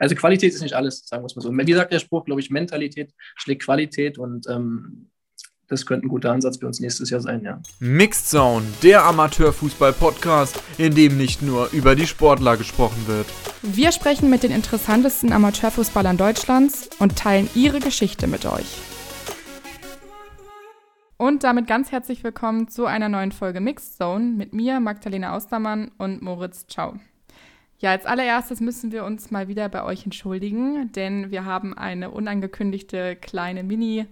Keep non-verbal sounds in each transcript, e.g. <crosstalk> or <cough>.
Also Qualität ist nicht alles, sagen wir es mal so. Wie sagt der Spruch, glaube ich, Mentalität schlägt Qualität und ähm, das könnte ein guter Ansatz für uns nächstes Jahr sein, ja. Mixed Zone, der Amateurfußball-Podcast, in dem nicht nur über die Sportler gesprochen wird. Wir sprechen mit den interessantesten Amateurfußballern Deutschlands und teilen ihre Geschichte mit euch. Und damit ganz herzlich willkommen zu einer neuen Folge Mixed Zone mit mir, Magdalena Austermann und Moritz Ciao. Ja, als allererstes müssen wir uns mal wieder bei euch entschuldigen, denn wir haben eine unangekündigte kleine Mini-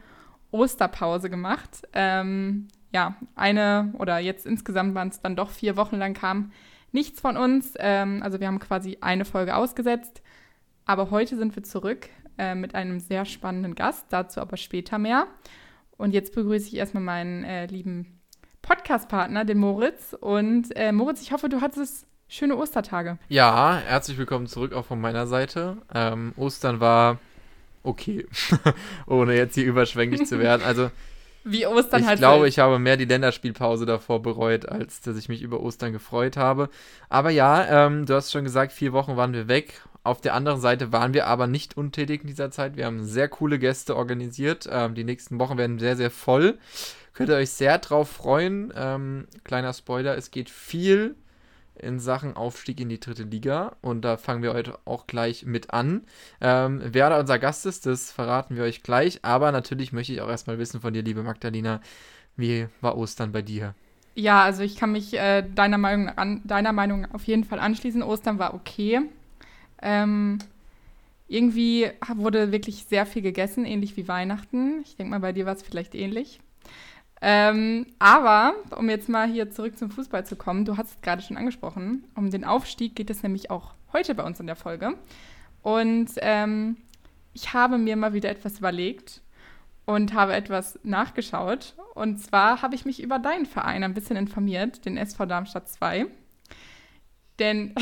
Osterpause gemacht. Ähm, ja, eine oder jetzt insgesamt waren es dann doch vier Wochen lang kam nichts von uns. Ähm, also wir haben quasi eine Folge ausgesetzt. Aber heute sind wir zurück äh, mit einem sehr spannenden Gast, dazu aber später mehr. Und jetzt begrüße ich erstmal meinen äh, lieben Podcast-Partner, den Moritz. Und äh, Moritz, ich hoffe, du hattest schöne Ostertage. Ja, herzlich willkommen zurück auch von meiner Seite. Ähm, Ostern war okay. <laughs> Ohne jetzt hier überschwänglich zu werden. Also. <laughs> Wie Ostern ich halt. Ich glaube, ich habe mehr die Länderspielpause davor bereut, als dass ich mich über Ostern gefreut habe. Aber ja, ähm, du hast schon gesagt, vier Wochen waren wir weg. Auf der anderen Seite waren wir aber nicht untätig in dieser Zeit. Wir haben sehr coole Gäste organisiert. Ähm, die nächsten Wochen werden sehr, sehr voll. Könnt ihr euch sehr drauf freuen. Ähm, kleiner Spoiler, es geht viel in Sachen Aufstieg in die dritte Liga. Und da fangen wir heute auch gleich mit an. Ähm, wer da unser Gast ist, das verraten wir euch gleich. Aber natürlich möchte ich auch erstmal wissen von dir, liebe Magdalena, wie war Ostern bei dir? Ja, also ich kann mich äh, deiner, Meinung an, deiner Meinung auf jeden Fall anschließen. Ostern war okay. Ähm, irgendwie wurde wirklich sehr viel gegessen, ähnlich wie Weihnachten. Ich denke mal, bei dir war es vielleicht ähnlich. Ähm, aber, um jetzt mal hier zurück zum Fußball zu kommen, du hast es gerade schon angesprochen, um den Aufstieg geht es nämlich auch heute bei uns in der Folge. Und ähm, ich habe mir mal wieder etwas überlegt und habe etwas nachgeschaut. Und zwar habe ich mich über deinen Verein ein bisschen informiert, den SV Darmstadt 2. Denn.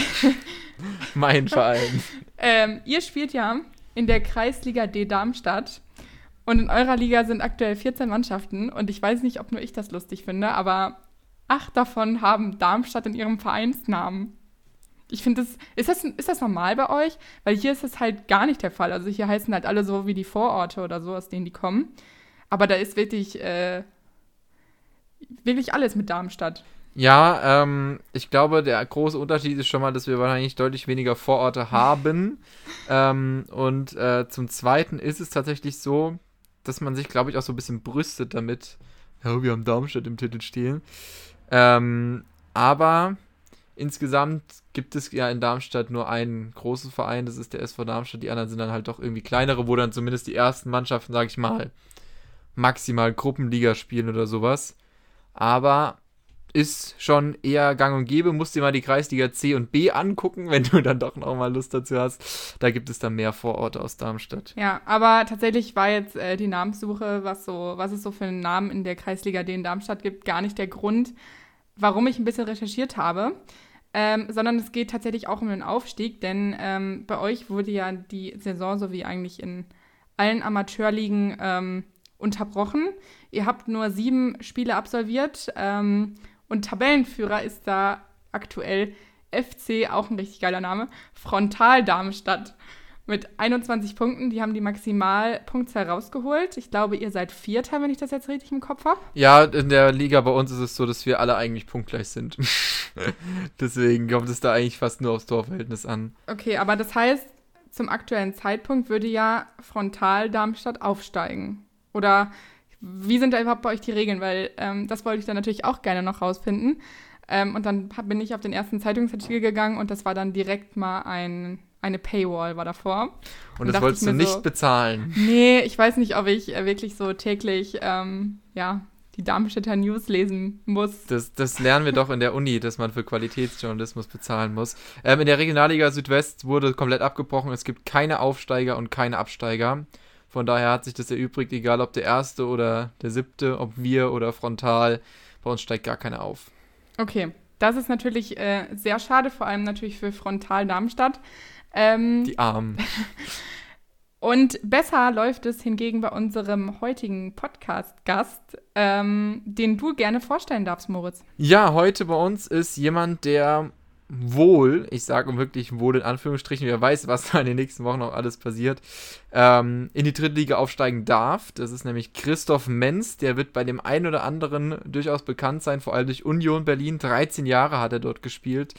mein Verein. <laughs> ähm, ihr spielt ja in der Kreisliga D Darmstadt. Und in eurer Liga sind aktuell 14 Mannschaften und ich weiß nicht, ob nur ich das lustig finde, aber acht davon haben Darmstadt in ihrem Vereinsnamen. Ich finde das ist, das, ist das normal bei euch? Weil hier ist das halt gar nicht der Fall. Also hier heißen halt alle so wie die Vororte oder so, aus denen die kommen. Aber da ist wirklich, äh, wirklich alles mit Darmstadt. Ja, ähm, ich glaube, der große Unterschied ist schon mal, dass wir wahrscheinlich deutlich weniger Vororte haben. <laughs> ähm, und äh, zum Zweiten ist es tatsächlich so, dass man sich, glaube ich, auch so ein bisschen brüstet damit. Ja, wir haben Darmstadt im Titel stehen. Ähm, aber insgesamt gibt es ja in Darmstadt nur einen großen Verein, das ist der SV Darmstadt. Die anderen sind dann halt doch irgendwie kleinere, wo dann zumindest die ersten Mannschaften, sage ich mal, maximal Gruppenliga spielen oder sowas. Aber ist schon eher gang und gäbe. Musst dir mal die Kreisliga C und B angucken, <laughs> wenn du dann doch noch mal Lust dazu hast. Da gibt es dann mehr Vororte aus Darmstadt. Ja, aber tatsächlich war jetzt äh, die Namenssuche, was, so, was es so für einen Namen in der Kreisliga D in Darmstadt gibt, gar nicht der Grund, warum ich ein bisschen recherchiert habe. Ähm, sondern es geht tatsächlich auch um den Aufstieg, denn ähm, bei euch wurde ja die Saison, so wie eigentlich in allen Amateurligen, ähm, unterbrochen. Ihr habt nur sieben Spiele absolviert ähm, und Tabellenführer ist da aktuell FC, auch ein richtig geiler Name, Frontal Darmstadt. Mit 21 Punkten, die haben die Maximalpunktzahl rausgeholt. Ich glaube, ihr seid Vierter, wenn ich das jetzt richtig im Kopf habe. Ja, in der Liga bei uns ist es so, dass wir alle eigentlich punktgleich sind. <laughs> Deswegen kommt es da eigentlich fast nur aufs Torverhältnis an. Okay, aber das heißt, zum aktuellen Zeitpunkt würde ja Frontal Darmstadt aufsteigen. Oder wie sind da überhaupt bei euch die Regeln? Weil ähm, das wollte ich dann natürlich auch gerne noch rausfinden. Ähm, und dann bin ich auf den ersten Zeitungsartikel gegangen und das war dann direkt mal ein, eine Paywall war davor. Und, und das wolltest du nicht so, bezahlen? Nee, ich weiß nicht, ob ich äh, wirklich so täglich, ähm, ja, die Darmstädter News lesen muss. Das, das lernen wir doch in der Uni, dass man für Qualitätsjournalismus bezahlen muss. Ähm, in der Regionalliga Südwest wurde komplett abgebrochen. Es gibt keine Aufsteiger und keine Absteiger. Von daher hat sich das erübrigt, egal ob der erste oder der siebte, ob wir oder frontal. Bei uns steigt gar keiner auf. Okay, das ist natürlich äh, sehr schade, vor allem natürlich für Frontal Darmstadt. Ähm, Die Armen. <laughs> Und besser läuft es hingegen bei unserem heutigen Podcast-Gast, ähm, den du gerne vorstellen darfst, Moritz. Ja, heute bei uns ist jemand, der wohl, ich sage wirklich wohl in Anführungsstrichen, wer weiß, was da in den nächsten Wochen noch alles passiert, ähm, in die dritte Liga aufsteigen darf. Das ist nämlich Christoph Menz, der wird bei dem einen oder anderen durchaus bekannt sein, vor allem durch Union Berlin. 13 Jahre hat er dort gespielt.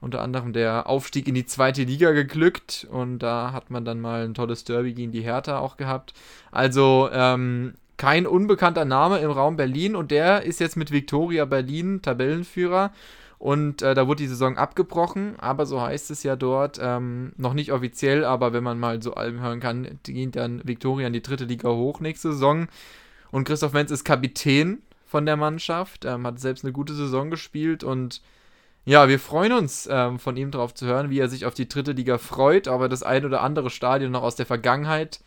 Unter anderem der Aufstieg in die zweite Liga geglückt und da hat man dann mal ein tolles Derby gegen die Hertha auch gehabt. Also ähm, kein unbekannter Name im Raum Berlin und der ist jetzt mit Viktoria Berlin Tabellenführer und äh, da wurde die Saison abgebrochen, aber so heißt es ja dort, ähm, noch nicht offiziell, aber wenn man mal so allem hören kann, geht dann Viktoria in die dritte Liga hoch nächste Saison. Und Christoph Menz ist Kapitän von der Mannschaft, ähm, hat selbst eine gute Saison gespielt und ja, wir freuen uns, ähm, von ihm drauf zu hören, wie er sich auf die dritte Liga freut, aber das ein oder andere Stadion noch aus der Vergangenheit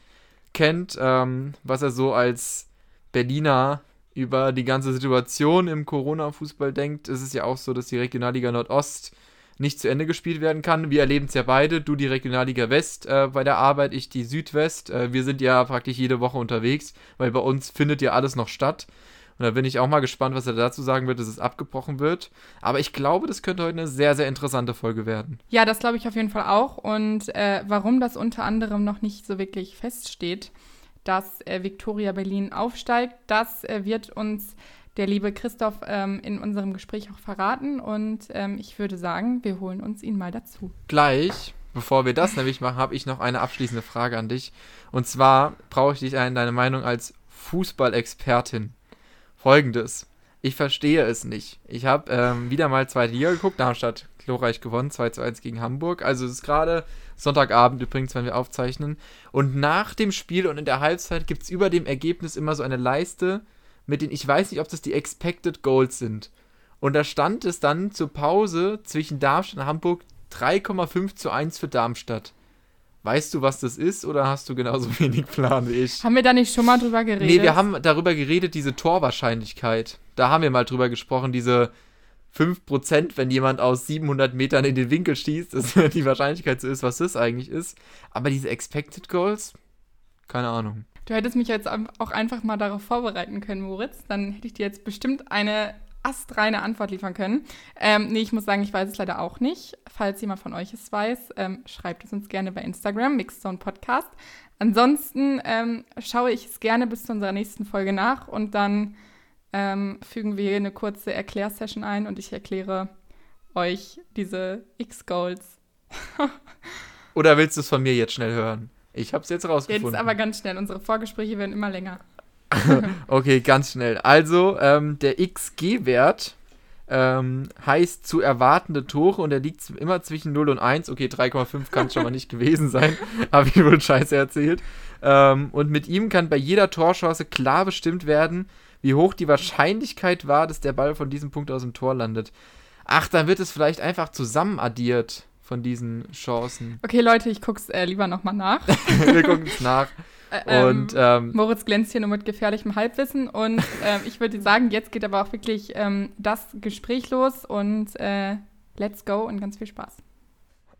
kennt, ähm, was er so als Berliner über die ganze Situation im Corona-Fußball denkt, ist es ja auch so, dass die Regionalliga Nordost nicht zu Ende gespielt werden kann. Wir erleben es ja beide. Du die Regionalliga West äh, bei der Arbeit, ich die Südwest. Äh, wir sind ja praktisch jede Woche unterwegs, weil bei uns findet ja alles noch statt. Und da bin ich auch mal gespannt, was er dazu sagen wird, dass es abgebrochen wird. Aber ich glaube, das könnte heute eine sehr, sehr interessante Folge werden. Ja, das glaube ich auf jeden Fall auch. Und äh, warum das unter anderem noch nicht so wirklich feststeht, dass äh, Victoria Berlin aufsteigt. Das äh, wird uns der liebe Christoph ähm, in unserem Gespräch auch verraten. Und ähm, ich würde sagen, wir holen uns ihn mal dazu. Gleich, bevor wir das nämlich machen, habe ich noch eine abschließende Frage an dich. Und zwar brauche ich dich in deine Meinung als Fußballexpertin. Folgendes. Ich verstehe es nicht. Ich habe ähm, wieder mal zweite Liga geguckt, Darmstadt glorreich gewonnen, 2 zu 1 gegen Hamburg. Also es ist gerade Sonntagabend übrigens, wenn wir aufzeichnen. Und nach dem Spiel und in der Halbzeit gibt es über dem Ergebnis immer so eine Leiste mit den, ich weiß nicht, ob das die Expected Goals sind. Und da stand es dann zur Pause zwischen Darmstadt und Hamburg 3,5 zu 1 für Darmstadt. Weißt du, was das ist oder hast du genauso <laughs> wenig Plan wie ich? Haben wir da nicht schon mal drüber geredet? Nee, wir haben darüber geredet, diese Torwahrscheinlichkeit. Da haben wir mal drüber gesprochen, diese 5%, wenn jemand aus 700 Metern in den Winkel schießt, dass <laughs> die Wahrscheinlichkeit so ist, was das eigentlich ist. Aber diese Expected Goals, keine Ahnung. Du hättest mich jetzt auch einfach mal darauf vorbereiten können, Moritz. Dann hätte ich dir jetzt bestimmt eine astreine Antwort liefern können. Ähm, nee, ich muss sagen, ich weiß es leider auch nicht. Falls jemand von euch es weiß, ähm, schreibt es uns gerne bei Instagram, Mixzone Podcast. Ansonsten ähm, schaue ich es gerne bis zu unserer nächsten Folge nach und dann ähm, fügen wir eine kurze Erklärsession ein und ich erkläre euch diese X-Goals. <laughs> Oder willst du es von mir jetzt schnell hören? Ich habe es jetzt rausgefunden. Jetzt aber ganz schnell. Unsere Vorgespräche werden immer länger. <laughs> okay, ganz schnell. Also, ähm, der XG-Wert ähm, heißt zu erwartende Tore und er liegt immer zwischen 0 und 1. Okay, 3,5 kann es schon mal nicht <laughs> gewesen sein. Habe ich wohl Scheiße erzählt. Ähm, und mit ihm kann bei jeder Torchance klar bestimmt werden, wie hoch die Wahrscheinlichkeit war, dass der Ball von diesem Punkt aus dem Tor landet. Ach, dann wird es vielleicht einfach zusammen addiert von diesen Chancen. Okay, Leute, ich guck's äh, lieber nochmal nach. <laughs> Wir gucken es nach. Äh, und ähm, Moritz glänzt hier nur mit gefährlichem Halbwissen und äh, ich würde sagen, jetzt geht aber auch wirklich ähm, das Gespräch los und äh, let's go und ganz viel Spaß.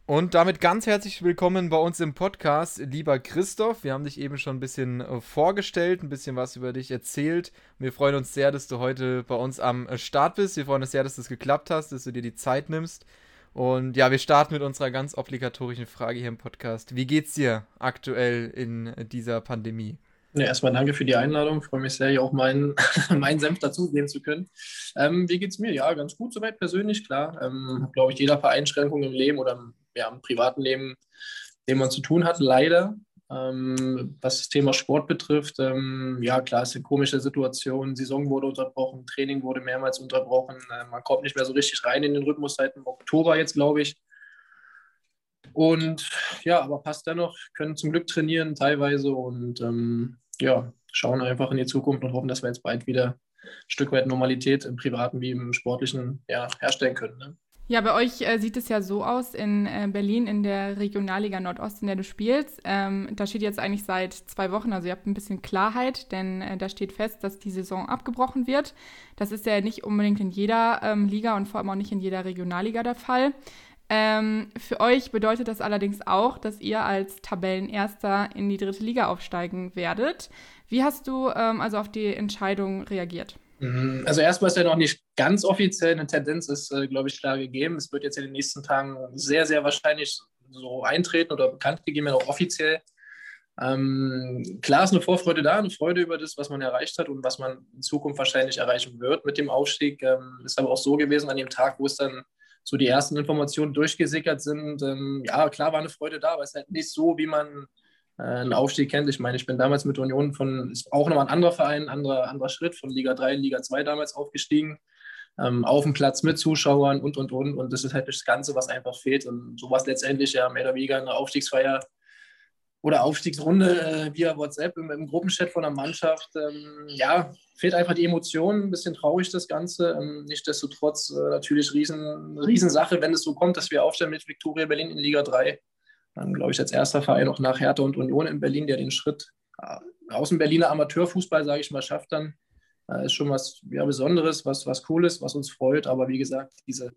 Und damit ganz herzlich willkommen bei uns im Podcast, lieber Christoph. Wir haben dich eben schon ein bisschen äh, vorgestellt, ein bisschen was über dich erzählt. Wir freuen uns sehr, dass du heute bei uns am äh, Start bist. Wir freuen uns sehr, dass das geklappt hast, dass du dir die Zeit nimmst. Und ja, wir starten mit unserer ganz obligatorischen Frage hier im Podcast. Wie geht's dir aktuell in dieser Pandemie? Ja, erstmal danke für die Einladung. Ich freue mich sehr, hier auch meinen, <laughs> meinen Senf dazugeben zu können. Ähm, wie es mir? Ja, ganz gut soweit persönlich, klar. Ähm, Glaube ich, jeder Einschränkungen im Leben oder im ja, im privaten Leben, dem man zu tun hat, leider. Ähm, was das Thema Sport betrifft, ähm, ja klar, ist eine komische Situation. Saison wurde unterbrochen, Training wurde mehrmals unterbrochen. Äh, man kommt nicht mehr so richtig rein in den Rhythmus seit dem Oktober jetzt, glaube ich. Und ja, aber passt dennoch, können zum Glück trainieren teilweise und ähm, ja, schauen einfach in die Zukunft und hoffen, dass wir jetzt bald wieder ein Stück weit Normalität im privaten wie im sportlichen ja, herstellen können. Ne? Ja, bei euch äh, sieht es ja so aus in äh, Berlin in der Regionalliga Nordost, in der du spielst. Ähm, da steht jetzt eigentlich seit zwei Wochen, also ihr habt ein bisschen Klarheit, denn äh, da steht fest, dass die Saison abgebrochen wird. Das ist ja nicht unbedingt in jeder ähm, Liga und vor allem auch nicht in jeder Regionalliga der Fall. Ähm, für euch bedeutet das allerdings auch, dass ihr als Tabellenerster in die dritte Liga aufsteigen werdet. Wie hast du ähm, also auf die Entscheidung reagiert? Mhm. Also erstmal ist ja noch nicht ganz offiziell, eine Tendenz ist, äh, glaube ich, klar gegeben. Es wird jetzt in den nächsten Tagen sehr, sehr wahrscheinlich so eintreten oder bekannt gegeben, auch offiziell. Ähm, klar ist eine Vorfreude da, eine Freude über das, was man erreicht hat und was man in Zukunft wahrscheinlich erreichen wird mit dem Aufstieg. Ähm, ist aber auch so gewesen an dem Tag, wo es dann so die ersten Informationen durchgesickert sind. Ähm, ja, klar war eine Freude da, aber es ist halt nicht so, wie man einen Aufstieg kennt. Ich meine, ich bin damals mit Union von, ist auch nochmal ein anderer Verein, anderer, anderer Schritt, von Liga 3 in Liga 2 damals aufgestiegen. Ähm, auf dem Platz mit Zuschauern und, und, und. Und das ist halt das Ganze, was einfach fehlt. Und sowas letztendlich ja mehr oder weniger eine Aufstiegsfeier oder Aufstiegsrunde äh, via WhatsApp im, im, Gruppenchat von der Mannschaft. Ähm, ja, fehlt einfach die Emotion, ein bisschen traurig das Ganze. Ähm, Nichtsdestotrotz äh, natürlich riesen, Riesensache, wenn es so kommt, dass wir aufstellen mit Viktoria Berlin in Liga 3. Dann glaube ich als erster Verein auch nach Hertha und Union in Berlin, der den Schritt äh, aus dem Berliner Amateurfußball, sage ich mal, schafft dann. Äh, ist schon was ja, Besonderes, was, was Cooles, was uns freut. Aber wie gesagt, diese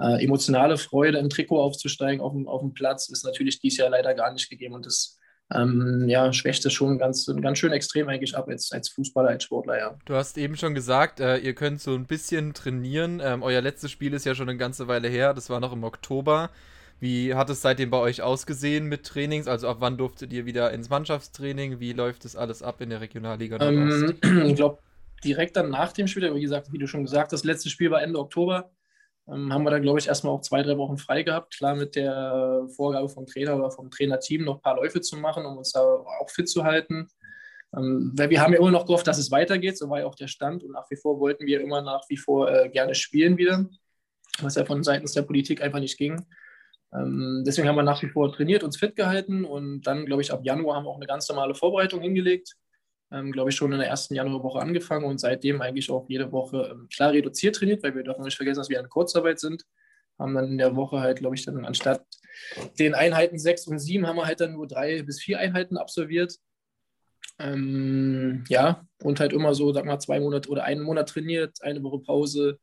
äh, emotionale Freude im Trikot aufzusteigen auf dem, auf dem Platz ist natürlich dieses Jahr leider gar nicht gegeben. Und das ähm, ja, schwächt es schon ganz, ganz schön extrem eigentlich ab als, als Fußballer, als Sportler, ja. Du hast eben schon gesagt, äh, ihr könnt so ein bisschen trainieren. Ähm, euer letztes Spiel ist ja schon eine ganze Weile her, das war noch im Oktober. Wie hat es seitdem bei euch ausgesehen mit Trainings? Also ab wann durftet ihr wieder ins Mannschaftstraining? Wie läuft das alles ab in der Regionalliga ähm, <clears throat> ich glaube, direkt dann nach dem Spiel, wie gesagt, wie du schon gesagt hast, das letzte Spiel war Ende Oktober ähm, haben wir dann, glaube ich, erstmal auch zwei, drei Wochen frei gehabt. Klar mit der Vorgabe vom Trainer oder vom Trainerteam noch ein paar Läufe zu machen, um uns da auch fit zu halten. Ähm, weil wir haben ja immer noch gehofft, dass es weitergeht, so war ja auch der Stand und nach wie vor wollten wir immer nach wie vor äh, gerne spielen wieder, was ja von seitens der Politik einfach nicht ging. Ähm, deswegen haben wir nach wie vor trainiert, uns fit gehalten und dann, glaube ich, ab Januar haben wir auch eine ganz normale Vorbereitung hingelegt ähm, glaube ich, schon in der ersten Januarwoche angefangen und seitdem eigentlich auch jede Woche ähm, klar reduziert trainiert, weil wir dürfen nicht vergessen, dass wir in Kurzarbeit sind. Haben dann in der Woche halt, glaube ich, dann anstatt den Einheiten sechs und sieben haben wir halt dann nur drei bis vier Einheiten absolviert. Ähm, ja, und halt immer so, sag mal, zwei Monate oder einen Monat trainiert, eine Woche Pause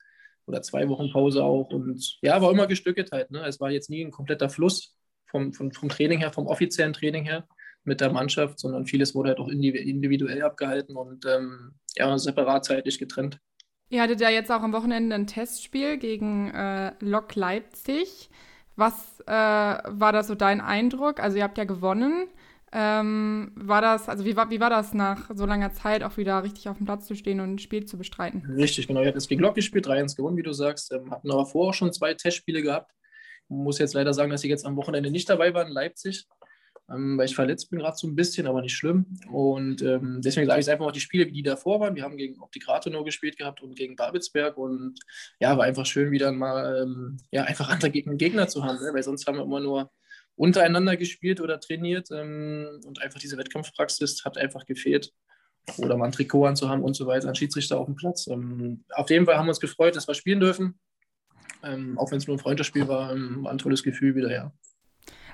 oder zwei Wochen Pause auch. Und ja, war immer gestückelt halt. Ne? Es war jetzt nie ein kompletter Fluss vom, vom, vom Training her, vom offiziellen Training her mit der Mannschaft, sondern vieles wurde halt auch individuell abgehalten und ähm, ja, separat zeitlich getrennt. Ihr hattet ja jetzt auch am Wochenende ein Testspiel gegen äh, Lok Leipzig. Was äh, war da so dein Eindruck? Also ihr habt ja gewonnen. Ähm, war das, also wie war, wie war das nach so langer Zeit auch wieder richtig auf dem Platz zu stehen und ein Spiel zu bestreiten? Richtig, genau. Ihr habt jetzt gegen Lok gespielt, 3-1 gewonnen, wie du sagst. Ähm, hatten aber vorher auch schon zwei Testspiele gehabt. Ich muss jetzt leider sagen, dass sie jetzt am Wochenende nicht dabei waren in Leipzig ähm, weil ich verletzt bin gerade so ein bisschen, aber nicht schlimm. Und ähm, deswegen sage ich einfach mal die Spiele, die davor waren. Wir haben gegen Optik Rathenow gespielt gehabt und gegen Babelsberg und ja, war einfach schön, wieder mal ähm, ja, einfach andere Gegner zu haben, ne? weil sonst haben wir immer nur untereinander gespielt oder trainiert ähm, und einfach diese Wettkampfpraxis hat einfach gefehlt. Oder mal ein Trikot anzuhaben und so weiter, ein Schiedsrichter auf dem Platz. Ähm, auf jeden Fall haben wir uns gefreut, dass wir spielen dürfen. Ähm, auch wenn es nur ein Freundschaftsspiel war, war ein tolles Gefühl wieder, ja.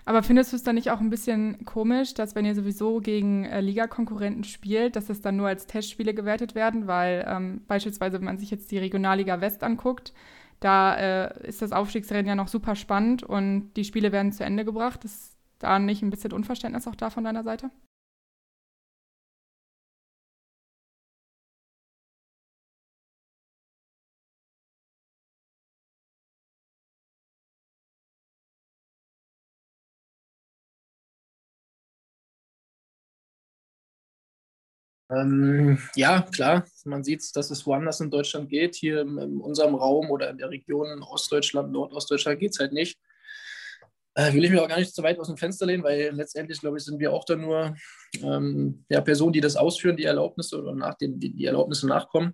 Aber findest du es dann nicht auch ein bisschen komisch, dass wenn ihr sowieso gegen äh, Ligakonkurrenten spielt, dass es dann nur als Testspiele gewertet werden? Weil ähm, beispielsweise, wenn man sich jetzt die Regionalliga West anguckt, da äh, ist das Aufstiegsrennen ja noch super spannend und die Spiele werden zu Ende gebracht. Ist da nicht ein bisschen Unverständnis auch da von deiner Seite? Ähm, ja, klar, man sieht, dass es woanders in Deutschland geht. Hier in, in unserem Raum oder in der Region Ostdeutschland, Nordostdeutschland geht es halt nicht. Äh, will ich mir auch gar nicht zu weit aus dem Fenster lehnen, weil letztendlich, glaube ich, sind wir auch da nur ähm, ja, Personen, die das ausführen, die Erlaubnisse oder nach den, die, die Erlaubnisse nachkommen.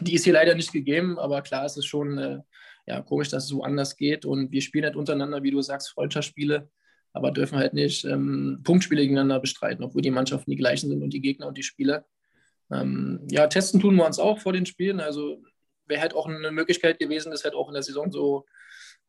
Die ist hier leider nicht gegeben, aber klar ist es schon äh, ja, komisch, dass es so anders geht. Und wir spielen halt untereinander, wie du sagst, Freundschaftsspiele aber dürfen halt nicht ähm, Punktspiele gegeneinander bestreiten, obwohl die Mannschaften die gleichen sind und die Gegner und die Spieler. Ähm, ja, testen tun wir uns auch vor den Spielen. Also wäre halt auch eine Möglichkeit gewesen, das halt auch in der Saison so,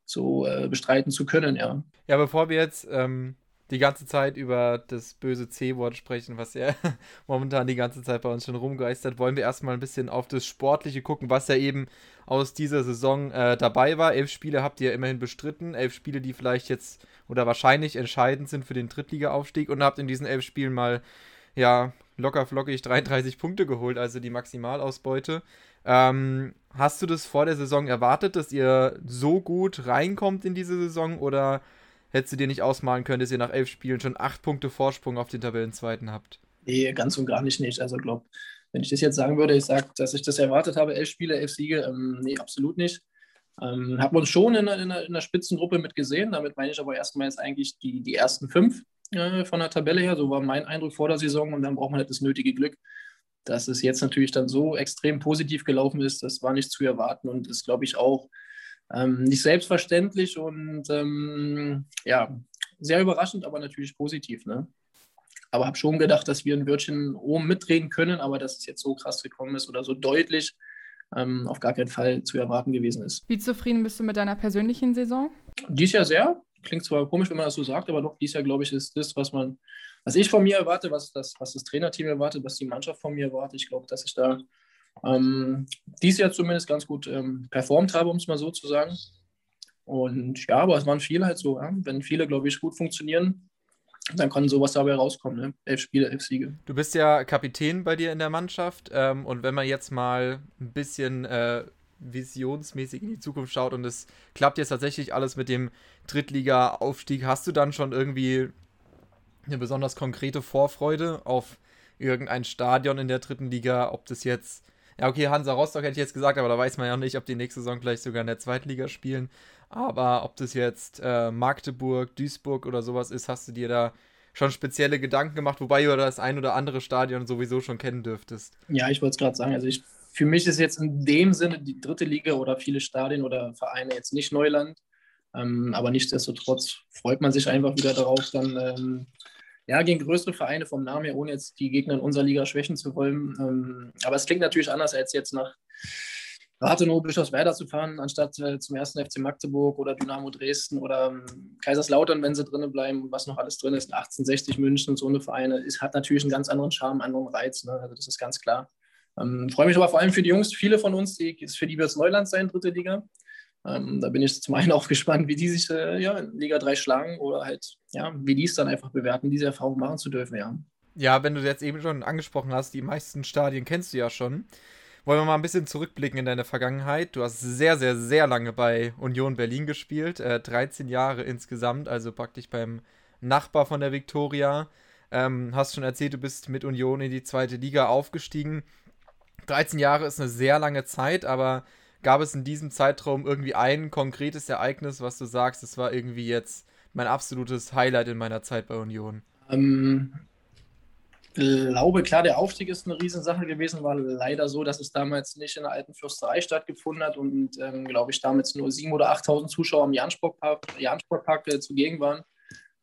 so äh, bestreiten zu können, ja. Ja, bevor wir jetzt ähm, die ganze Zeit über das böse C-Wort sprechen, was ja <laughs> momentan die ganze Zeit bei uns schon rumgeistert, wollen wir erstmal ein bisschen auf das Sportliche gucken, was ja eben aus dieser Saison äh, dabei war. Elf Spiele habt ihr immerhin bestritten, elf Spiele, die vielleicht jetzt oder wahrscheinlich entscheidend sind für den Drittliga-Aufstieg und habt in diesen elf Spielen mal ja locker flockig 33 Punkte geholt, also die Maximalausbeute. Ähm, hast du das vor der Saison erwartet, dass ihr so gut reinkommt in diese Saison oder hättest du dir nicht ausmalen können, dass ihr nach elf Spielen schon acht Punkte Vorsprung auf den Tabellenzweiten habt? Nee, ganz und gar nicht nicht. Also glaube, wenn ich das jetzt sagen würde, ich sage, dass ich das erwartet habe, elf Spiele, elf Siege, ähm, nee, absolut nicht. Ähm, haben wir uns schon in, in, in der Spitzengruppe mit gesehen. Damit meine ich aber erstmal jetzt eigentlich die, die ersten fünf äh, von der Tabelle her. So war mein Eindruck vor der Saison. Und dann braucht man halt das nötige Glück. Dass es jetzt natürlich dann so extrem positiv gelaufen ist, das war nicht zu erwarten und ist, glaube ich, auch ähm, nicht selbstverständlich und ähm, ja, sehr überraschend, aber natürlich positiv. Ne? Aber habe schon gedacht, dass wir ein Wörtchen oben mitreden können, aber dass es jetzt so krass gekommen ist oder so deutlich, ähm, auf gar keinen Fall zu erwarten gewesen ist. Wie zufrieden bist du mit deiner persönlichen Saison? Dies Jahr sehr. Klingt zwar komisch, wenn man das so sagt, aber doch, dies Jahr, glaube ich, ist das, was man, was ich von mir erwarte, was das, was das Trainerteam erwartet, was die Mannschaft von mir erwartet. Ich glaube, dass ich da ähm, dies Jahr zumindest ganz gut ähm, performt habe, um es mal so zu sagen. Und ja, aber es waren viele halt so, ja? wenn viele, glaube ich, gut funktionieren, dann kann sowas dabei rauskommen. Ne? Elf Spiele, elf Siege. Du bist ja Kapitän bei dir in der Mannschaft. Ähm, und wenn man jetzt mal ein bisschen äh, visionsmäßig in die Zukunft schaut und es klappt jetzt tatsächlich alles mit dem Drittliga-Aufstieg, hast du dann schon irgendwie eine besonders konkrete Vorfreude auf irgendein Stadion in der dritten Liga, ob das jetzt, ja okay, Hansa Rostock hätte ich jetzt gesagt, aber da weiß man ja nicht, ob die nächste Saison vielleicht sogar in der Zweitliga spielen. Aber ob das jetzt äh, Magdeburg, Duisburg oder sowas ist, hast du dir da schon spezielle Gedanken gemacht, wobei du das ein oder andere Stadion sowieso schon kennen dürftest. Ja, ich wollte es gerade sagen. Also ich, für mich ist jetzt in dem Sinne die dritte Liga oder viele Stadien oder Vereine jetzt nicht Neuland. Ähm, aber nichtsdestotrotz freut man sich einfach wieder darauf, dann ähm, ja, gegen größere Vereine vom Namen her, ohne jetzt die Gegner in unserer Liga schwächen zu wollen. Ähm, aber es klingt natürlich anders als jetzt nach Rathenow, Bischofswerda zu fahren, anstatt äh, zum ersten FC Magdeburg oder Dynamo Dresden oder ähm, Kaiserslautern, wenn sie drinnen bleiben, was noch alles drin ist, 1860 München und so eine Vereine, ist, hat natürlich einen ganz anderen Charme, einen anderen Reiz. Ne? Also das ist ganz klar. Ähm, freue mich aber vor allem für die Jungs, viele von uns, die, für die wird es Neuland sein, dritte Liga. Ähm, da bin ich zum einen <laughs> auch gespannt, wie die sich äh, ja, in Liga 3 schlagen oder halt, ja, wie die es dann einfach bewerten, diese Erfahrung machen zu dürfen, ja. Ja, wenn du jetzt eben schon angesprochen hast, die meisten Stadien kennst du ja schon. Wollen wir mal ein bisschen zurückblicken in deine Vergangenheit? Du hast sehr, sehr, sehr lange bei Union Berlin gespielt, äh, 13 Jahre insgesamt, also praktisch beim Nachbar von der Viktoria. Ähm, hast schon erzählt, du bist mit Union in die zweite Liga aufgestiegen. 13 Jahre ist eine sehr lange Zeit, aber gab es in diesem Zeitraum irgendwie ein konkretes Ereignis, was du sagst, das war irgendwie jetzt mein absolutes Highlight in meiner Zeit bei Union? Ähm, glaube, klar, der Aufstieg ist eine Riesensache gewesen, war leider so, dass es damals nicht in der alten Fürsterei stattgefunden hat und, ähm, glaube ich, damals nur 7.000 oder 8.000 Zuschauer im Jansportpark, Jansportpark äh, zugegen waren.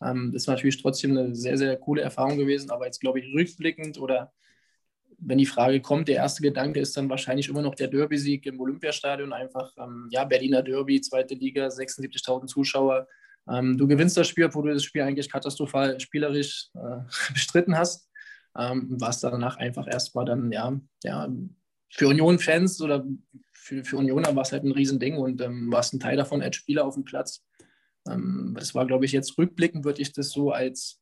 Ähm, das war natürlich trotzdem eine sehr, sehr coole Erfahrung gewesen, aber jetzt, glaube ich, rückblickend oder wenn die Frage kommt, der erste Gedanke ist dann wahrscheinlich immer noch der Derby-Sieg im Olympiastadion. Einfach, ähm, ja, Berliner Derby, zweite Liga, 76.000 Zuschauer. Ähm, du gewinnst das Spiel, obwohl du das Spiel eigentlich katastrophal spielerisch äh, <laughs> bestritten hast ähm, was danach einfach erstmal dann, ja, ja, für Union-Fans oder für, für Unioner war es halt ein Riesending und ähm, warst ein Teil davon als Spieler auf dem Platz. Ähm, das war, glaube ich, jetzt rückblickend, würde ich das so als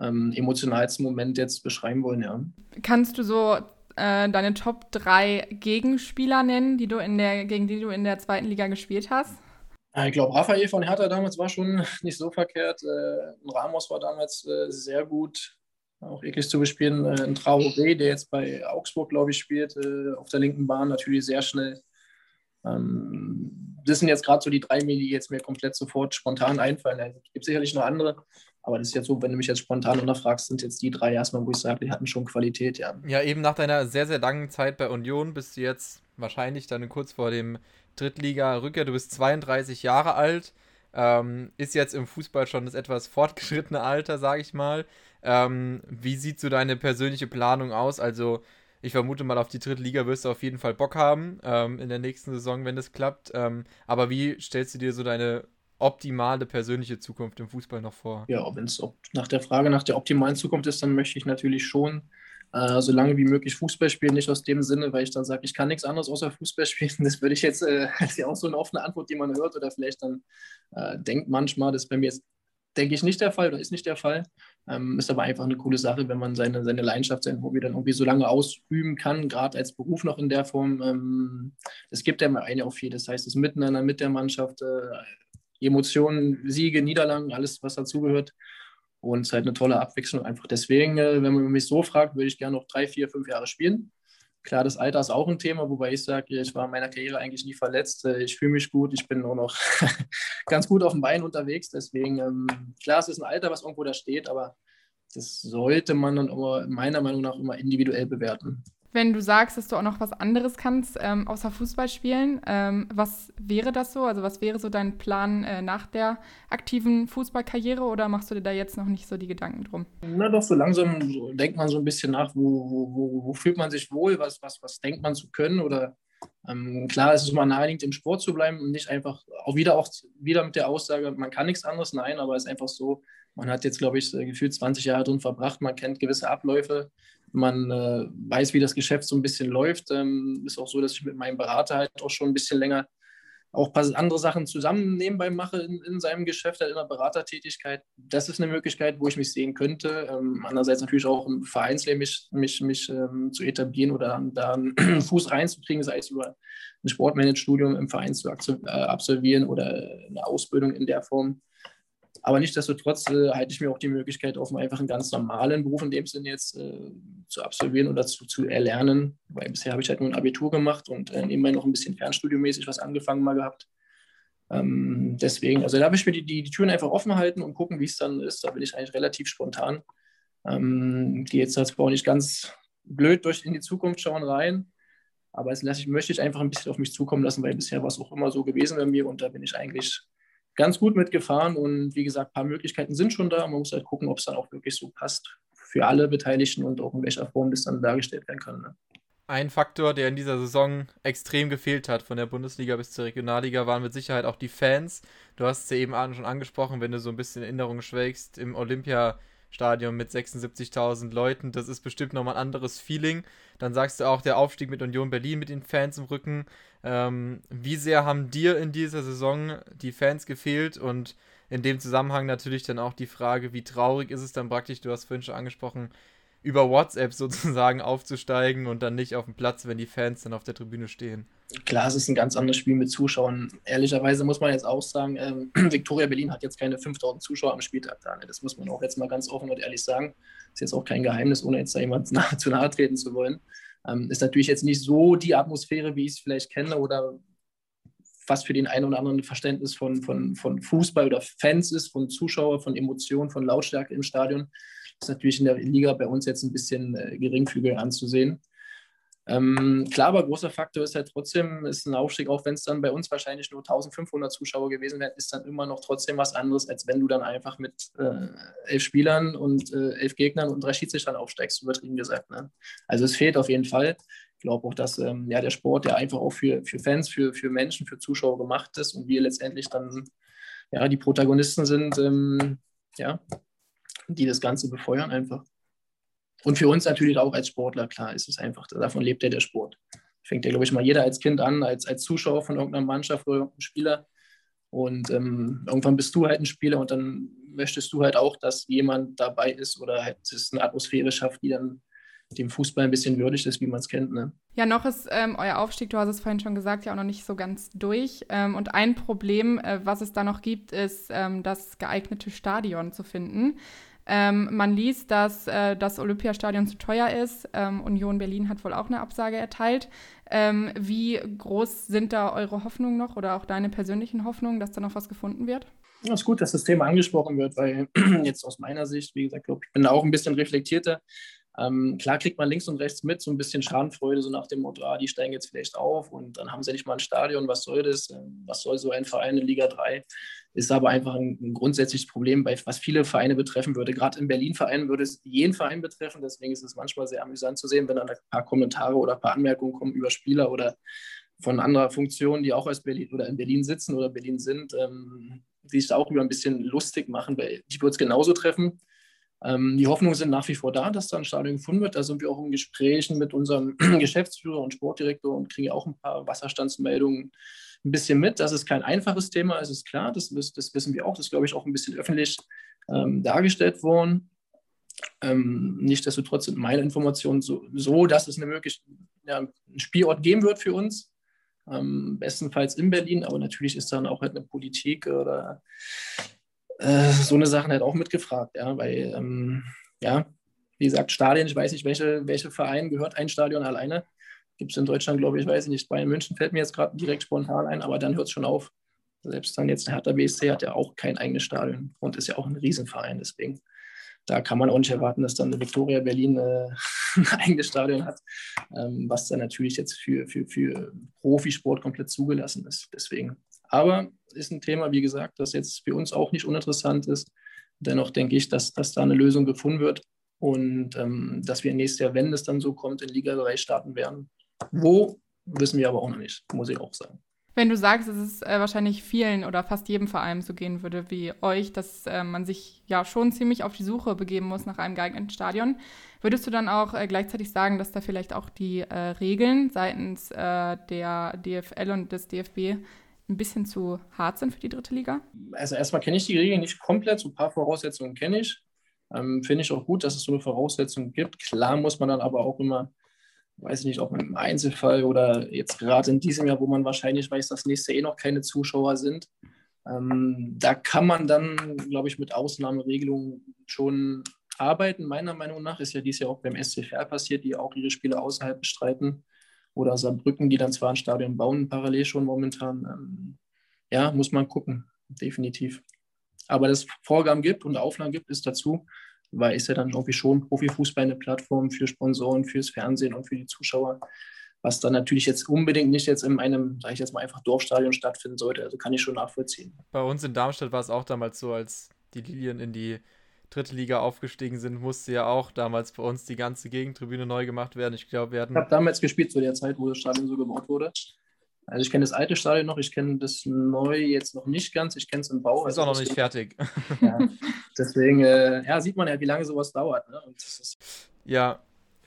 ähm, emotionalsten Moment jetzt beschreiben wollen, ja. Kannst du so äh, deine Top 3 Gegenspieler nennen, die du in der, gegen die du in der zweiten Liga gespielt hast? Ich glaube, Raphael von Hertha damals war schon <laughs> nicht so verkehrt. Äh, Ramos war damals äh, sehr gut auch eklig zu bespielen. Äh, ein Traoré, der jetzt bei Augsburg, glaube ich, spielt, äh, auf der linken Bahn, natürlich sehr schnell. Ähm, das sind jetzt gerade so die drei, die jetzt mir komplett sofort spontan einfallen. Es gibt sicherlich noch andere, aber das ist jetzt so, wenn du mich jetzt spontan unterfragst, sind jetzt die drei erstmal, wo ich sage, die hatten schon Qualität, ja. Ja, eben nach deiner sehr, sehr langen Zeit bei Union bist du jetzt wahrscheinlich dann kurz vor dem Drittliga-Rückkehr. Du bist 32 Jahre alt, ähm, ist jetzt im Fußball schon das etwas fortgeschrittene Alter, sage ich mal. Ähm, wie sieht so deine persönliche Planung aus? Also, ich vermute mal, auf die dritte Liga wirst du auf jeden Fall Bock haben ähm, in der nächsten Saison, wenn das klappt. Ähm, aber wie stellst du dir so deine optimale persönliche Zukunft im Fußball noch vor? Ja, wenn es nach der Frage nach der optimalen Zukunft ist, dann möchte ich natürlich schon äh, so lange wie möglich Fußball spielen. Nicht aus dem Sinne, weil ich dann sage, ich kann nichts anderes außer Fußball spielen. Das würde ich jetzt, äh, <laughs> das ist ja auch so eine offene Antwort, die man hört oder vielleicht dann äh, denkt manchmal, das ist bei mir jetzt denke ich, nicht der Fall oder ist nicht der Fall. Ähm, ist aber einfach eine coole Sache, wenn man seine, seine Leidenschaft, sein Hobby dann irgendwie so lange ausüben kann, gerade als Beruf noch in der Form. Ähm, es gibt ja immer eine auf viel. Das heißt, das Miteinander mit der Mannschaft, äh, Emotionen, Siege, Niederlagen, alles, was dazugehört. Und es ist halt eine tolle Abwechslung einfach. Deswegen, äh, wenn man mich so fragt, würde ich gerne noch drei, vier, fünf Jahre spielen. Klar, das Alter ist auch ein Thema, wobei ich sage, ich war in meiner Karriere eigentlich nie verletzt. Äh, ich fühle mich gut, ich bin nur noch <laughs> ganz gut auf dem Bein unterwegs. Deswegen, ähm, klar, es ist ein Alter, was irgendwo da steht, aber das sollte man dann aber meiner Meinung nach immer individuell bewerten. Wenn du sagst, dass du auch noch was anderes kannst, ähm, außer Fußball spielen, ähm, was wäre das so? Also was wäre so dein Plan äh, nach der aktiven Fußballkarriere oder machst du dir da jetzt noch nicht so die Gedanken drum? Na doch, so langsam denkt man so ein bisschen nach, wo, wo, wo, wo, fühlt man sich wohl, was, was, was denkt man zu können oder ähm, klar, es ist mal naheliegend, im Sport zu bleiben und nicht einfach auch wieder, auch wieder mit der Aussage, man kann nichts anderes, nein, aber es ist einfach so, man hat jetzt, glaube ich, gefühlt 20 Jahre drin verbracht, man kennt gewisse Abläufe, man äh, weiß, wie das Geschäft so ein bisschen läuft. Ähm, ist auch so, dass ich mit meinem Berater halt auch schon ein bisschen länger auch andere Sachen zusammen nebenbei mache in, in seinem Geschäft, halt in der Beratertätigkeit. Das ist eine Möglichkeit, wo ich mich sehen könnte. Ähm, andererseits natürlich auch im Vereinsleben mich, mich, mich ähm, zu etablieren oder da einen <clears throat> Fuß reinzukriegen, sei es über ein Sportmanagement-Studium im Verein zu äh, absolvieren oder eine Ausbildung in der Form. Aber nichtsdestotrotz äh, halte ich mir auch die Möglichkeit offen, einfach einen ganz normalen Beruf in dem Sinne jetzt äh, zu absolvieren oder zu, zu erlernen. Weil bisher habe ich halt nur ein Abitur gemacht und äh, nebenbei noch ein bisschen fernstudiomäßig was angefangen mal gehabt. Ähm, deswegen, also da habe ich mir die, die, die, Türen einfach offen halten und gucken, wie es dann ist. Da bin ich eigentlich relativ spontan. Ähm, gehe jetzt zwar auch nicht ganz blöd durch in die Zukunft schauen rein, aber lasse ich, möchte ich einfach ein bisschen auf mich zukommen lassen, weil bisher war es auch immer so gewesen bei mir und da bin ich eigentlich ganz gut mitgefahren und wie gesagt, ein paar Möglichkeiten sind schon da. Man muss halt gucken, ob es dann auch wirklich so passt für alle Beteiligten und auch in welcher Form das dann dargestellt werden kann. Ne? Ein Faktor, der in dieser Saison extrem gefehlt hat, von der Bundesliga bis zur Regionalliga, waren mit Sicherheit auch die Fans. Du hast es ja eben schon angesprochen, wenn du so ein bisschen Erinnerungen schwelgst, im Olympiastadion mit 76.000 Leuten, das ist bestimmt nochmal ein anderes Feeling. Dann sagst du auch, der Aufstieg mit Union Berlin mit den Fans im Rücken, ähm, wie sehr haben dir in dieser Saison die Fans gefehlt? Und in dem Zusammenhang natürlich dann auch die Frage, wie traurig ist es dann praktisch, du hast vorhin schon angesprochen, über WhatsApp sozusagen aufzusteigen und dann nicht auf dem Platz, wenn die Fans dann auf der Tribüne stehen. Klar, es ist ein ganz anderes Spiel mit Zuschauern. Ehrlicherweise muss man jetzt auch sagen, ähm, <clears throat> Victoria Berlin hat jetzt keine 5000 Zuschauer am Spieltag da. Ne? Das muss man auch jetzt mal ganz offen und ehrlich sagen. Ist jetzt auch kein Geheimnis, ohne jetzt da jemand <laughs> nahe, zu nahe treten zu wollen. Ähm, ist natürlich jetzt nicht so die Atmosphäre, wie ich es vielleicht kenne oder was für den einen oder anderen Verständnis von, von, von Fußball oder Fans ist, von Zuschauern, von Emotionen, von Lautstärke im Stadion. Ist natürlich in der Liga bei uns jetzt ein bisschen äh, geringfügig anzusehen. Ähm, klar, aber großer Faktor ist halt trotzdem, ist ein Aufstieg, auch wenn es dann bei uns wahrscheinlich nur 1500 Zuschauer gewesen wären, ist dann immer noch trotzdem was anderes, als wenn du dann einfach mit äh, elf Spielern und äh, elf Gegnern und drei Schiedsrichtern aufsteigst, übertrieben gesagt. Ne? Also es fehlt auf jeden Fall. Ich glaube auch, dass ähm, ja, der Sport ja einfach auch für, für Fans, für, für Menschen, für Zuschauer gemacht ist und wir letztendlich dann ja, die Protagonisten sind, ähm, ja, die das Ganze befeuern einfach. Und für uns natürlich auch als Sportler, klar, ist es einfach, davon lebt ja der Sport. Fängt ja, glaube ich, mal jeder als Kind an, als, als Zuschauer von irgendeiner Mannschaft oder irgendeinem Spieler. Und ähm, irgendwann bist du halt ein Spieler und dann möchtest du halt auch, dass jemand dabei ist oder halt es eine Atmosphäre schafft, die dann dem Fußball ein bisschen würdig ist, wie man es kennt. Ne? Ja, noch ist ähm, euer Aufstieg, du hast es vorhin schon gesagt, ja auch noch nicht so ganz durch. Ähm, und ein Problem, äh, was es da noch gibt, ist ähm, das geeignete Stadion zu finden. Ähm, man liest, dass äh, das Olympiastadion zu teuer ist. Ähm, Union Berlin hat wohl auch eine Absage erteilt. Ähm, wie groß sind da eure Hoffnungen noch oder auch deine persönlichen Hoffnungen, dass da noch was gefunden wird? Ja, ist gut, dass das Thema angesprochen wird, weil <clears throat> jetzt aus meiner Sicht, wie gesagt, glaub, ich bin da auch ein bisschen reflektierter. Ähm, klar kriegt man links und rechts mit, so ein bisschen Schadenfreude, so nach dem Motto, ah, die steigen jetzt vielleicht auf und dann haben sie nicht mal ein Stadion, was soll das? Ähm, was soll so ein Verein in Liga 3? Ist aber einfach ein, ein grundsätzliches Problem, bei, was viele Vereine betreffen würde. Gerade in Berlin-Vereinen würde es jeden Verein betreffen, deswegen ist es manchmal sehr amüsant zu sehen, wenn dann ein paar Kommentare oder ein paar Anmerkungen kommen über Spieler oder von anderer Funktion, die auch aus Berlin oder in Berlin sitzen oder Berlin sind, ähm, die sich auch über ein bisschen lustig machen, weil die würde es genauso treffen Ähm, die Hoffnungen sind nach wie vor da, dass da ein Stadion gefunden wird. Da sind wir auch in Gesprächen mit unserem <clears throat> Geschäftsführer und Sportdirektor und kriegen auch ein paar Wasserstandsmeldungen ein bisschen mit. Das ist kein einfaches Thema, es ist klar, das, das wissen wir auch. Das ist, glaube ich, auch ein bisschen öffentlich ähm, dargestellt worden. Ähm, Nichtsdestotrotz sind meine Informationen so, so dass es eine möglich, ja, einen Spielort geben wird für uns. Ähm, bestenfalls in Berlin, aber natürlich ist dann auch halt eine Politik oder äh, so eine Sache halt auch mitgefragt, ja, weil, ähm, ja, wie gesagt, Stadien, ich weiß nicht, welche, welche Verein gehört ein Stadion alleine. Gibt es in Deutschland, glaube ich, weiß ich nicht. Bayern München fällt mir jetzt gerade direkt spontan ein, aber dann hört es schon auf. Selbst dann jetzt der Hertha BSC hat ja auch kein eigenes Stadion und ist ja auch ein Riesenverein. Deswegen, da kann man auch nicht erwarten, dass dann eine Viktoria Berlin äh, <laughs> ein eigenes Stadion hat, ähm, was dann natürlich jetzt für, für, für Profisport komplett zugelassen ist. Deswegen. Aber ist ein Thema, wie gesagt, das jetzt für uns auch nicht uninteressant ist. Dennoch denke ich, dass, dass da eine Lösung gefunden wird und ähm, dass wir nächstes Jahr, wenn es dann so kommt, in Liga 3 starten werden. Wo, wissen wir aber auch noch nicht, muss ich auch sagen. Wenn du sagst, dass es äh, wahrscheinlich vielen oder fast jedem Verein so gehen würde wie euch, dass äh, man sich ja schon ziemlich auf die Suche begeben muss nach einem geeigneten Stadion, würdest du dann auch äh, gleichzeitig sagen, dass da vielleicht auch die äh, Regeln seitens äh, der DFL und des DFB ein bisschen zu hart sind für die dritte Liga? Also erstmal kenne ich die Regeln nicht komplett, so ein paar Voraussetzungen kenne ich. Ähm, Finde ich auch gut, dass es so eine Voraussetzung gibt. Klar muss man dann aber auch immer, weiß ich nicht, auch im Einzelfall oder jetzt gerade in diesem Jahr, wo man wahrscheinlich weiß, dass nächste eh noch keine Zuschauer sind, ähm, da kann man dann, glaube ich, mit Ausnahmeregelungen schon arbeiten. Meiner Meinung nach ist ja dies Jahr auch beim SCFR passiert, die auch ihre Spiele außerhalb bestreiten oder Saarbrücken, die dann zwar ein Stadion bauen, parallel schon momentan. Ähm, ja, muss man gucken, definitiv. Aber dass es Vorgaben gibt und Auflagen gibt, ist dazu, weil ist ja dann irgendwie schon Profifußball eine Plattform für Sponsoren, fürs Fernsehen und für die Zuschauer, was dann natürlich jetzt unbedingt nicht jetzt in einem, sage ich jetzt mal, einfach Dorfstadion stattfinden sollte. Also kann ich schon nachvollziehen. Bei uns in Darmstadt war es auch damals so, als die Lilien in die dritte Liga aufgestiegen sind, musste ja auch damals bei uns die ganze Gegentribüne neu gemacht werden. Ich glaube, wir hatten. Ich habe damals gespielt zu der Zeit, wo das Stadion so gebaut wurde. Also ich kenne das alte Stadion noch, ich kenne das neue jetzt noch nicht ganz, ich kenne es im Bau. Ist also auch noch nicht fertig. <laughs> Ja, deswegen äh, ja, sieht man ja, wie lange sowas dauert. Ne? ja,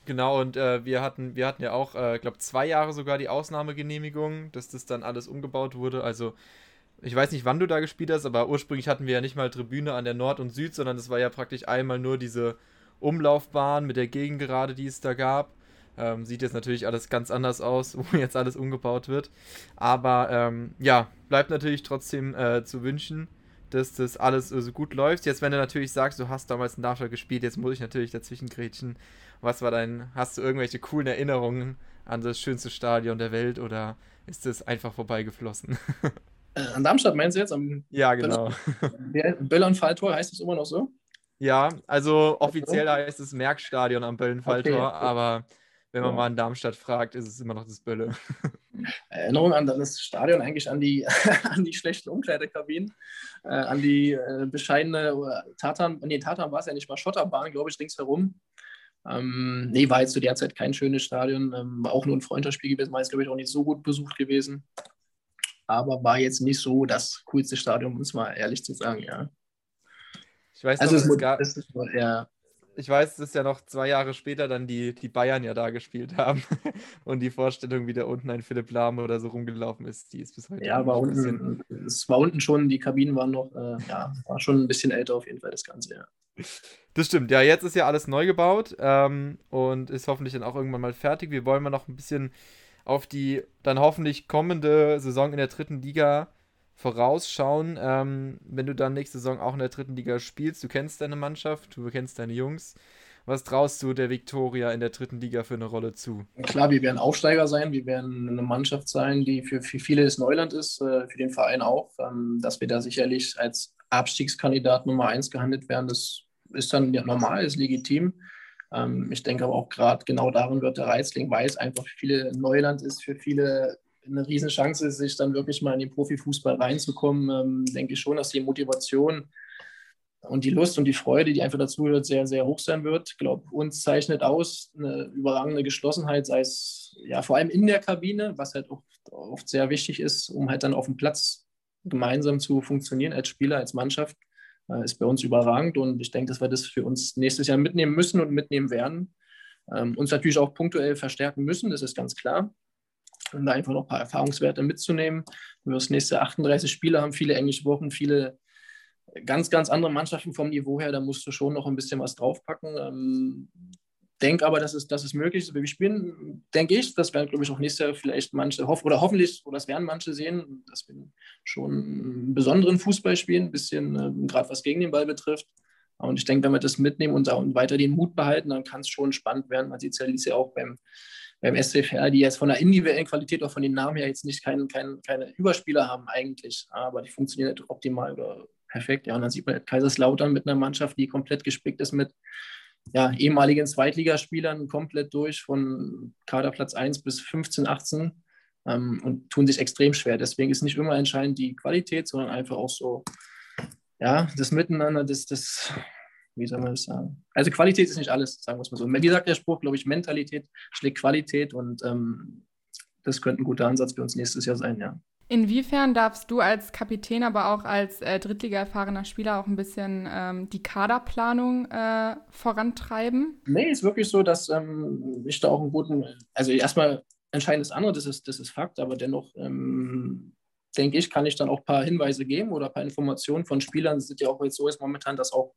genau, und äh, wir, hatten, wir hatten ja auch, äh, glaube zwei Jahre sogar die Ausnahmegenehmigung, dass das dann alles umgebaut wurde. Also ich weiß nicht, wann du da gespielt hast, aber ursprünglich hatten wir ja nicht mal Tribüne an der Nord und Süd, sondern es war ja praktisch einmal nur diese Umlaufbahn mit der Gegengerade, die es da gab. Ähm, sieht jetzt natürlich alles ganz anders aus, <laughs> wo jetzt alles umgebaut wird. Aber ähm, ja, bleibt natürlich trotzdem äh, zu wünschen, dass das alles äh, so gut läuft. Jetzt, wenn du natürlich sagst, du hast damals in Darmstadt gespielt, jetzt muss ich natürlich dazwischen grätschen. Was war dein, hast du irgendwelche coolen Erinnerungen an das schönste Stadion der Welt oder ist das einfach vorbeigeflossen? <laughs> Äh, an Darmstadt meinst du jetzt? Am ja, genau. <laughs> Böllern-Falltor heißt es immer noch so? Ja, also offiziell heißt es Merkstadion am Böllenfalltor, okay, okay. aber wenn man ja. mal in Darmstadt fragt, ist es immer noch das Bölle. <laughs> Erinnerung an das Stadion, eigentlich an die, <laughs> an die schlechten Umkleidekabinen, äh, an die äh, bescheidene Tatan, nee, Tatan war es ja nicht mal, Schotterbahn, glaube ich, ringsherum. Ähm, nee, war jetzt zu der Zeit kein schönes Stadion, ähm, war auch nur ein Freundschaftsspiel gewesen, war jetzt, glaube ich, auch nicht so gut besucht gewesen aber war jetzt nicht so das coolste Stadion, um es mal ehrlich zu sagen, ja. Ich weiß also noch, es, gab, ist, ja. Ich weiß, dass ja noch zwei Jahre später dann die, die Bayern ja da gespielt haben. <laughs> Und die Vorstellung, wie da unten ein Philipp Lahm oder so rumgelaufen ist, die ist bis heute. Ja, war unten, es war unten schon, die Kabinen waren noch, äh, ja, war schon ein bisschen älter auf jeden Fall, das Ganze, ja. Das stimmt, ja, jetzt ist ja alles neu gebaut ähm, und ist hoffentlich dann auch irgendwann mal fertig. Wir wollen mal noch ein bisschen auf die dann hoffentlich kommende Saison in der dritten Liga vorausschauen. Ähm, wenn du dann nächste Saison auch in der dritten Liga spielst, du kennst deine Mannschaft, du kennst deine Jungs. Was traust du der Viktoria in der dritten Liga für eine Rolle zu? Klar, wir werden Aufsteiger sein, wir werden eine Mannschaft sein, die für, viele das Neuland ist, äh, für den Verein auch. Ähm, dass wir da sicherlich als Abstiegskandidat Nummer eins gehandelt werden, das ist dann normal, ist legitim. Ähm, ich denke aber auch gerade genau darin wird der Reiz liegen, weil es einfach für viele Neuland ist, für viele eine Riesenchance ist, sich dann wirklich mal in den Profifußball reinzukommen. Ähm, denke ich schon, dass die Motivation und die Lust und die Freude, die einfach dazugehört, sehr, sehr hoch sein wird. Ich glaube, uns zeichnet aus eine überragende Geschlossenheit, sei es ja vor allem in der Kabine, was halt oft, oft sehr wichtig ist, um halt dann auf dem Platz gemeinsam zu funktionieren als Spieler, als Mannschaft. Äh, ist bei uns überragend und ich denke, dass wir das für uns nächstes Jahr mitnehmen müssen und mitnehmen werden. Ähm, uns natürlich auch punktuell verstärken müssen, das ist ganz klar. Um da einfach noch ein paar Erfahrungswerte mitzunehmen. Wir das nächste 38 Spiele haben, viele englische Wochen, viele ganz, ganz andere Mannschaften vom Niveau her. Da musst du schon noch ein bisschen was draufpacken. Ähm, denke aber, dass es, dass es möglich ist. Wir spielen, denke ich, das werden, glaube ich, auch nächstes Jahr vielleicht manche, hoff, oder hoffentlich, oder das werden manche sehen, dass wir schon einen besonderen Fußball spielen, ein bisschen, äh, gerade was gegen den Ball betrifft. Und ich denke, wenn wir das mitnehmen und, und weiter den Mut behalten, dann kann es schon spannend werden. Man sieht es ja auch beim, beim SCFR, die jetzt von der individuellen Qualität auch von den Namen her jetzt nicht kein, kein, keine Überspieler haben eigentlich, aber die funktionieren nicht optimal oder perfekt. Ja, und dann sieht man Kaiserslautern mit einer Mannschaft, die komplett gespickt ist mit ja, ehemaligen Zweitligaspielern komplett durch von Kaderplatz 1 bis 15, 18 ähm, und tun sich extrem schwer. Deswegen ist nicht immer entscheidend die Qualität, sondern einfach auch so, ja, das Miteinander, das, das, wie soll man das sagen? Also Qualität ist nicht alles, sagen wir es mal so. Wie sagt der Spruch, glaube ich, Mentalität schlägt Qualität und ähm, das könnte ein guter Ansatz für uns nächstes Jahr sein, ja. Inwiefern darfst du als Kapitän, aber auch als äh, Drittliga-erfahrener Spieler auch ein bisschen ähm, die Kaderplanung äh, vorantreiben? Nee, ist wirklich so, dass ähm, ich da auch einen guten, also erstmal entscheidend das andere, das ist, das ist Fakt, aber dennoch ähm, denke ich, kann ich dann auch ein paar Hinweise geben oder ein paar Informationen von Spielern. Es ist ja auch jetzt so ist momentan, dass auch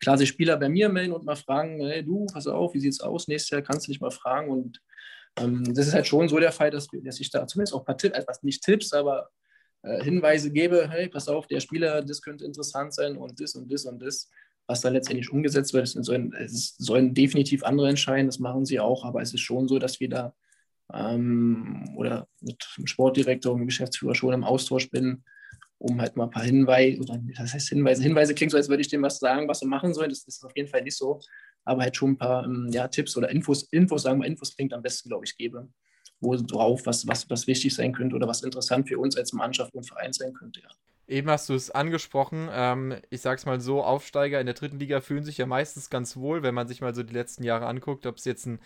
klar sich Spieler bei mir melden und mal fragen, hey du, pass auf, wie sieht es aus? Nächstes Jahr kannst du dich mal fragen und ähm, das ist halt schon so der Fall, dass, dass ich da zumindest auch ein paar Tipps, etwas nicht Tipps, aber äh, Hinweise gebe, hey, pass auf, der Spieler, das könnte interessant sein und das und das und das. Was da letztendlich umgesetzt wird, sollen, sollen definitiv andere entscheiden, das machen sie auch, aber es ist schon so, dass wir da ähm, oder mit dem Sportdirektor und dem Geschäftsführer schon im Austausch bin, um halt mal ein paar Hinweise, oder das heißt Hinweise, Hinweise klingt so, als würde ich dem was sagen, was er machen soll. Das, das ist auf jeden Fall nicht so aber halt schon ein paar ähm, ja, Tipps oder Infos, Infos, sagen wir, Infos klingt am besten, glaube ich, gebe, wo drauf, was, was, was wichtig sein könnte oder was interessant für uns als Mannschaft und Verein sein könnte, ja. Eben hast du es angesprochen. Ähm, ich sag's mal so: Aufsteiger in der dritten Liga fühlen sich ja meistens ganz wohl, wenn man sich mal so die letzten Jahre anguckt, ob es jetzt ein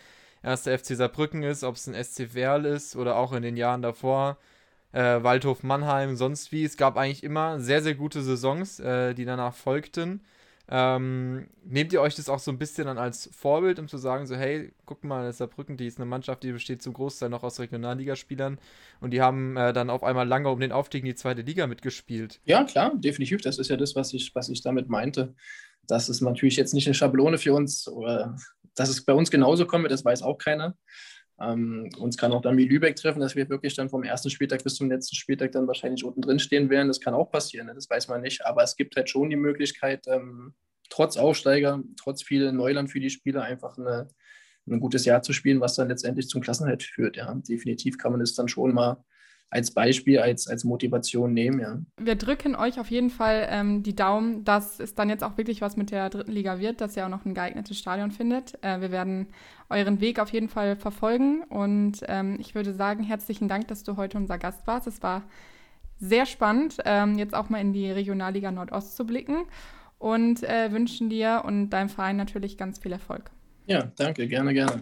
erster FC Saarbrücken ist, ob es ein SC Werl ist oder auch in den Jahren davor. Äh, Waldhof Mannheim, sonst wie. Es gab eigentlich immer sehr, sehr gute Saisons, äh, die danach folgten. Ähm, nehmt ihr euch das auch so ein bisschen dann als Vorbild, um zu sagen, so, hey, guck mal, das ist Saarbrücken, die ist eine Mannschaft, die besteht zum Großteil noch aus Regionalligaspielern und die haben äh, dann auf einmal lange um den Aufstieg in die zweite Liga mitgespielt. Ja, klar, definitiv. Das ist ja das, was ich, was ich damit meinte. Das ist natürlich jetzt nicht eine Schablone für uns, oder dass es bei uns genauso kommt, das weiß auch keiner. Ähm, uns kann auch dann wie Lübeck treffen, dass wir wirklich dann vom ersten Spieltag bis zum letzten Spieltag dann wahrscheinlich unten drin stehen werden. Das kann auch passieren, ne? das weiß man nicht. Aber es gibt halt schon die Möglichkeit, ähm, trotz Aufsteiger, trotz viel Neuland für die Spieler einfach eine, ein gutes Jahr zu spielen, was dann letztendlich zum Klassenhalt führt. Ja, definitiv kann man es dann schon mal als Beispiel, als, als Motivation nehmen, ja. Wir drücken euch auf jeden Fall ähm, die Daumen, dass es dann jetzt auch wirklich was mit der dritten Liga wird, dass ihr auch noch ein geeignetes Stadion findet. Äh, wir werden euren Weg auf jeden Fall verfolgen und ähm, ich würde sagen, herzlichen Dank, dass du heute unser Gast warst. Es war sehr spannend, ähm, jetzt auch mal in die Regionalliga Nordost zu blicken und äh, wünschen dir und deinem Verein natürlich ganz viel Erfolg. Ja, danke, gerne, gerne.